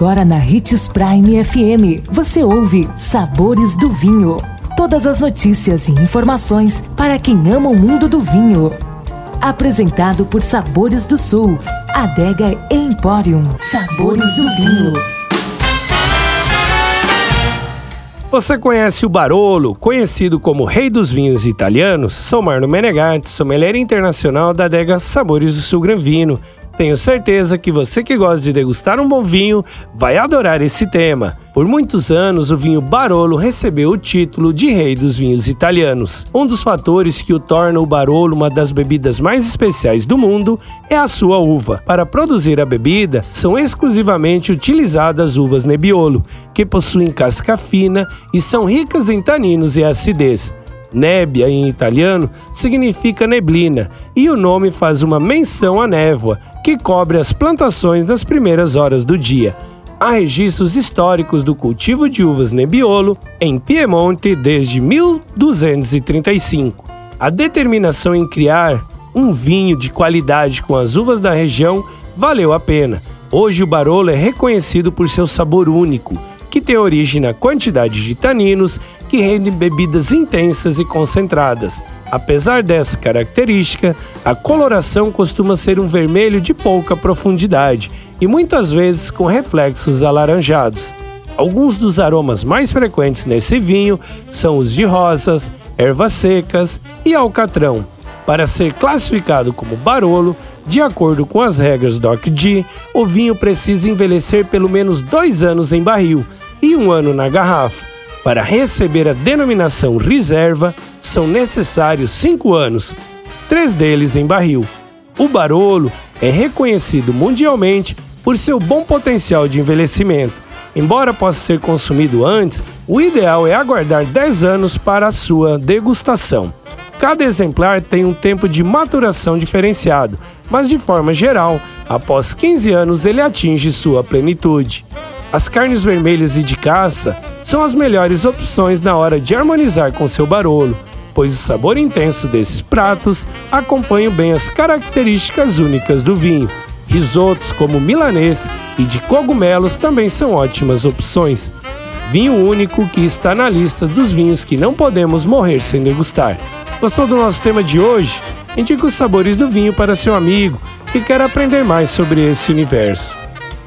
Agora na Ritz Prime FM, você ouve Sabores do Vinho. Todas as notícias e informações para quem ama o mundo do vinho. Apresentado por Sabores do Sul, Adega Emporium. Sabores do Vinho. Você conhece o Barolo, conhecido como Rei dos Vinhos Italianos? Sou Marno Menegatti, sommelier internacional da adega Sabores do Sul Gran Vino. Tenho certeza que você que gosta de degustar um bom vinho vai adorar esse tema. Por muitos anos, o vinho Barolo recebeu o título de Rei dos Vinhos Italianos. Um dos fatores que o torna o Barolo uma das bebidas mais especiais do mundo é a sua uva. Para produzir a bebida, são exclusivamente utilizadas uvas Nebbiolo, que possuem casca fina e são ricas em taninos e acidez. Nebbia, em italiano, significa neblina, e o nome faz uma menção à névoa, que cobre as plantações nas primeiras horas do dia. Há registros históricos do cultivo de uvas Nebbiolo em Piemonte desde 1235. A determinação em criar um vinho de qualidade com as uvas da região valeu a pena. Hoje o Barolo é reconhecido por seu sabor único, que tem origem na quantidade de taninos que rendem bebidas intensas e concentradas. Apesar dessa característica, a coloração costuma ser um vermelho de pouca profundidade e muitas vezes com reflexos alaranjados. Alguns dos aromas mais frequentes nesse vinho são os de rosas, ervas secas e alcatrão. Para ser classificado como Barolo, de acordo com as regras DOC-D, o vinho precisa envelhecer pelo menos dois anos em barril e um ano na garrafa. Para receber a denominação reserva, são necessários cinco anos, três deles em barril. O Barolo é reconhecido mundialmente por seu bom potencial de envelhecimento. Embora possa ser consumido antes, o ideal é aguardar 10 anos para a sua degustação. Cada exemplar tem um tempo de maturação diferenciado, mas de forma geral, após 15 anos ele atinge sua plenitude. As carnes vermelhas e de caça são as melhores opções na hora de harmonizar com seu barolo, pois o sabor intenso desses pratos acompanha bem as características únicas do vinho. Risotos como milanês e de cogumelos também são ótimas opções. Vinho único que está na lista dos vinhos que não podemos morrer sem degustar. Gostou do nosso tema de hoje? Indique os sabores do vinho para seu amigo que quer aprender mais sobre esse universo.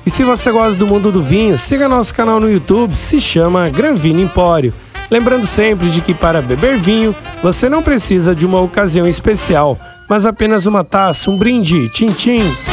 E se você gosta do mundo do vinho, siga nosso canal no YouTube, se chama Gran Vino Empório. Lembrando sempre de que para beber vinho, você não precisa de uma ocasião especial, mas apenas uma taça, um brinde, tchim-tchim. O